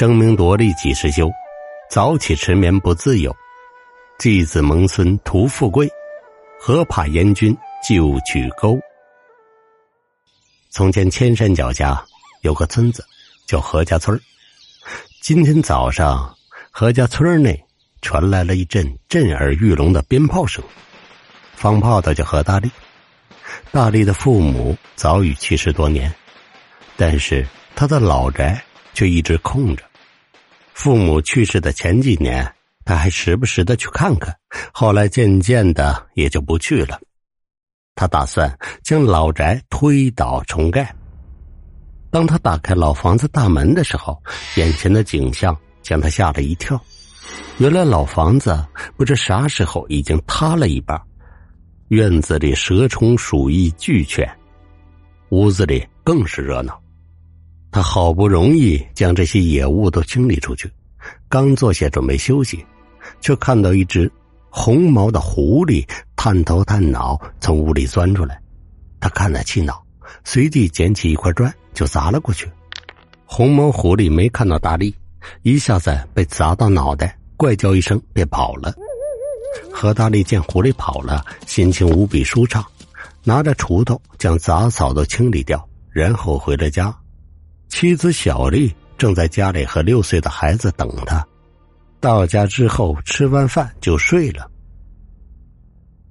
争名夺利几时休？早起迟眠不自由。继子蒙孙图富贵，何怕严君就取钩？从前千山脚下有个村子，叫何家村今天早上，何家村内传来了一阵震耳欲聋的鞭炮声。放炮的叫何大力，大力的父母早已去世多年，但是他的老宅却一直空着。父母去世的前几年，他还时不时的去看看，后来渐渐的也就不去了。他打算将老宅推倒重盖。当他打开老房子大门的时候，眼前的景象将他吓了一跳。原来老房子不知啥时候已经塌了一半，院子里蛇虫鼠蚁俱全，屋子里更是热闹。他好不容易将这些野物都清理出去，刚坐下准备休息，却看到一只红毛的狐狸探头探脑从屋里钻出来。他看了气恼，随即捡起一块砖就砸了过去。红毛狐狸没看到大力，一下子被砸到脑袋，怪叫一声便跑了。何大力见狐狸跑了，心情无比舒畅，拿着锄头将杂草都清理掉，然后回了家。妻子小丽正在家里和六岁的孩子等他。到家之后吃完饭就睡了。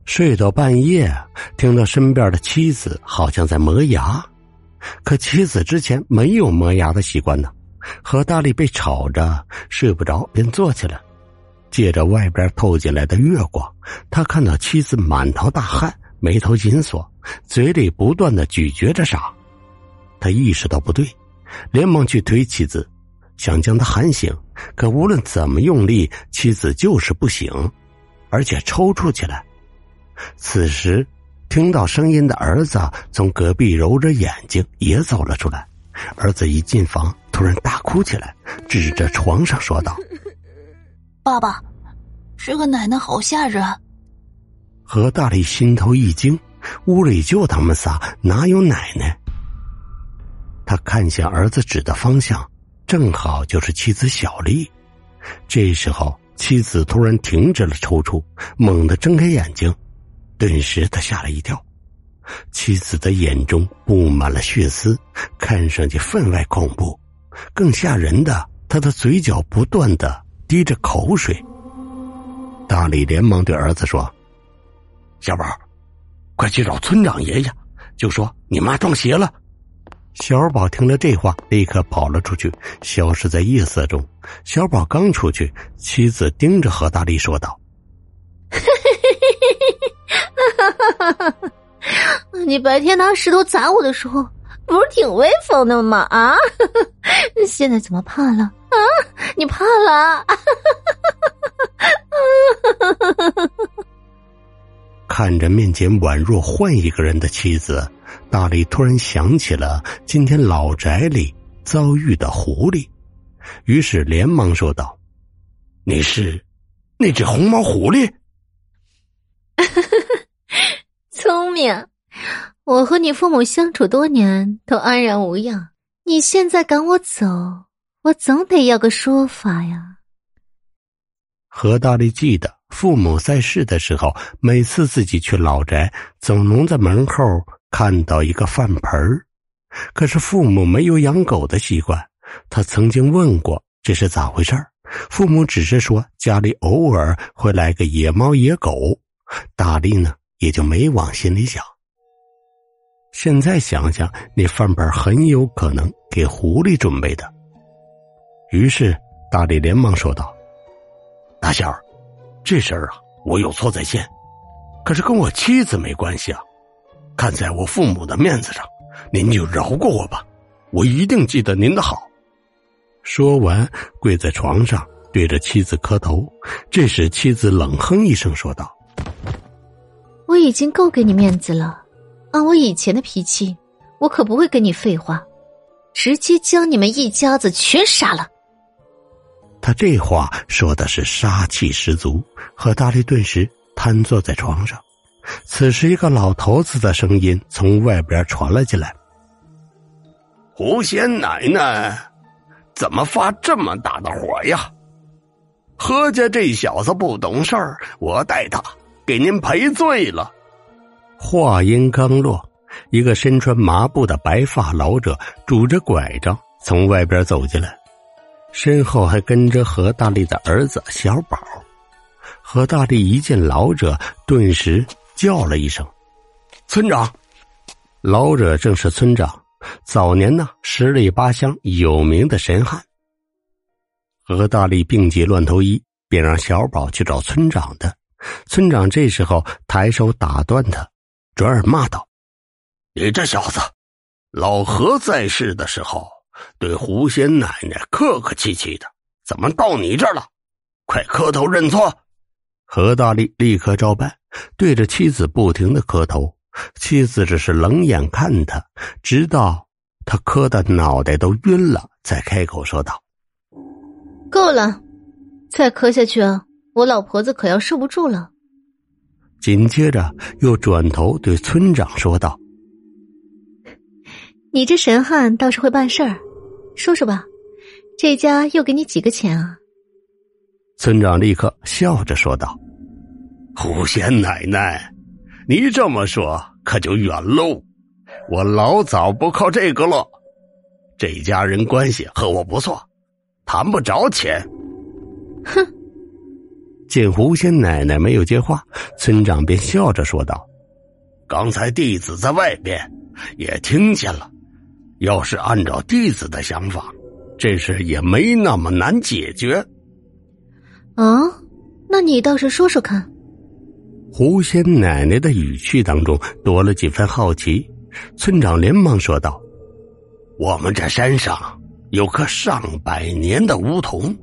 睡到半夜，听到身边的妻子好像在磨牙，可妻子之前没有磨牙的习惯呢。何大力被吵着睡不着，便坐起来，借着外边透进来的月光，他看到妻子满头大汗，眉头紧锁，嘴里不断的咀嚼着啥。他意识到不对。连忙去推妻子，想将她喊醒，可无论怎么用力，妻子就是不醒，而且抽搐起来。此时，听到声音的儿子从隔壁揉着眼睛也走了出来。儿子一进房，突然大哭起来，指着床上说道：“爸爸，这个奶奶好吓人。”何大力心头一惊，屋里就他们仨，哪有奶奶？他看向儿子指的方向，正好就是妻子小丽。这时候，妻子突然停止了抽搐，猛地睁开眼睛，顿时他吓了一跳。妻子的眼中布满了血丝，看上去分外恐怖。更吓人的，他的嘴角不断的滴着口水。大力连忙对儿子说：“小宝，快去找村长爷爷，就说你妈撞邪了。”小宝听了这话，立刻跑了出去，消失在夜色中。小宝刚出去，妻子盯着何大力说道：“ 你白天拿石头砸我的时候，不是挺威风的吗？啊，现在怎么怕了？啊，你怕了？” 看着面前宛若换一个人的妻子。大力突然想起了今天老宅里遭遇的狐狸，于是连忙说道：“你是那只红毛狐狸？” 聪明，我和你父母相处多年都安然无恙，你现在赶我走，我总得要个说法呀。何大力记得父母在世的时候，每次自己去老宅，总能在门后。看到一个饭盆儿，可是父母没有养狗的习惯。他曾经问过这是咋回事父母只是说家里偶尔会来个野猫野狗，大力呢也就没往心里想。现在想想，那饭盆很有可能给狐狸准备的。于是大力连忙说道：“大仙儿，这事儿啊，我有错在先，可是跟我妻子没关系啊。”看在我父母的面子上，您就饶过我吧，我一定记得您的好。说完，跪在床上对着妻子磕头。这时，妻子冷哼一声说道：“我已经够给你面子了，按我以前的脾气，我可不会跟你废话，直接将你们一家子全杀了。”他这话说的是杀气十足，何大力顿时瘫坐在床上。此时，一个老头子的声音从外边传了进来：“狐仙奶奶，怎么发这么大的火呀？何家这小子不懂事儿，我带他给您赔罪了。话音刚落，一个身穿麻布的白发老者拄着拐杖从外边走进来，身后还跟着何大力的儿子小宝。何大力一见老者，顿时叫了一声：“村长！”老者正是村长，早年呢十里八乡有名的神汉。何大力病急乱投医，便让小宝去找村长的。村长这时候抬手打断他，转而骂道：“你这小子，老何在世的时候对狐仙奶奶客客气气的，怎么到你这儿了？快磕头认错！”何大力立刻照办，对着妻子不停的磕头。妻子只是冷眼看他，直到他磕的脑袋都晕了，才开口说道。够了，再磕下去，我老婆子可要受不住了。紧接着又转头对村长说道：“你这神汉倒是会办事儿，说说吧，这家又给你几个钱啊？”村长立刻笑着说道：“狐仙奶奶，你这么说可就远喽，我老早不靠这个了，这家人关系和我不错。”谈不着钱，哼！见狐仙奶奶没有接话，村长便笑着说道：“刚才弟子在外边也听见了，要是按照弟子的想法，这事也没那么难解决。”啊，那你倒是说说看。狐仙奶奶的语气当中多了几分好奇，村长连忙说道：“我们这山上……”有棵上百年的梧桐，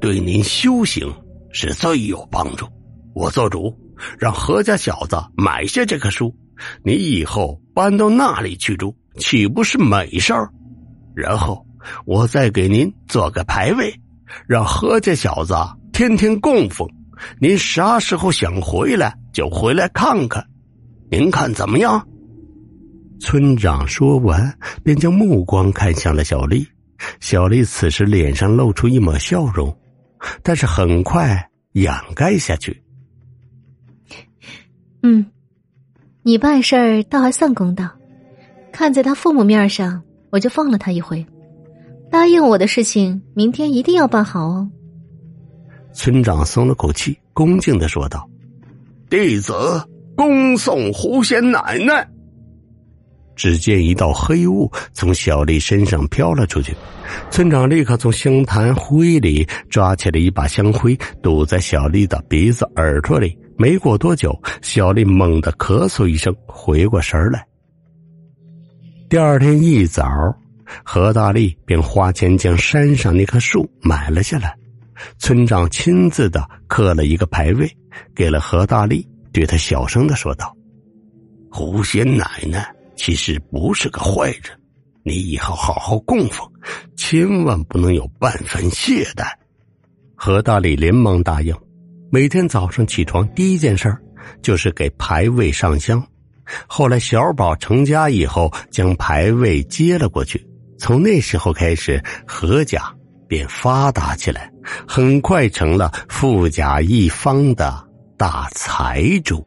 对您修行是最有帮助。我做主，让何家小子买下这棵树，你以后搬到那里去住，岂不是美事儿？然后我再给您做个牌位，让何家小子天天供奉。您啥时候想回来就回来看看，您看怎么样？村长说完，便将目光看向了小丽。小丽此时脸上露出一抹笑容，但是很快掩盖下去。嗯，你办事儿倒还算公道，看在他父母面上，我就放了他一回。答应我的事情，明天一定要办好哦。村长松了口气，恭敬的说道：“弟子恭送狐仙奶奶。”只见一道黑雾从小丽身上飘了出去，村长立刻从香坛灰里抓起了一把香灰，堵在小丽的鼻子、耳朵里。没过多久，小丽猛地咳嗽一声，回过神来。第二天一早，何大力便花钱将山上那棵树买了下来，村长亲自的刻了一个牌位，给了何大力，对他小声的说道：“狐仙奶奶。”其实不是个坏人，你以后好好供奉，千万不能有半分懈怠。何大力连忙答应，每天早上起床第一件事就是给牌位上香。后来小宝成家以后，将牌位接了过去。从那时候开始，何家便发达起来，很快成了富甲一方的大财主。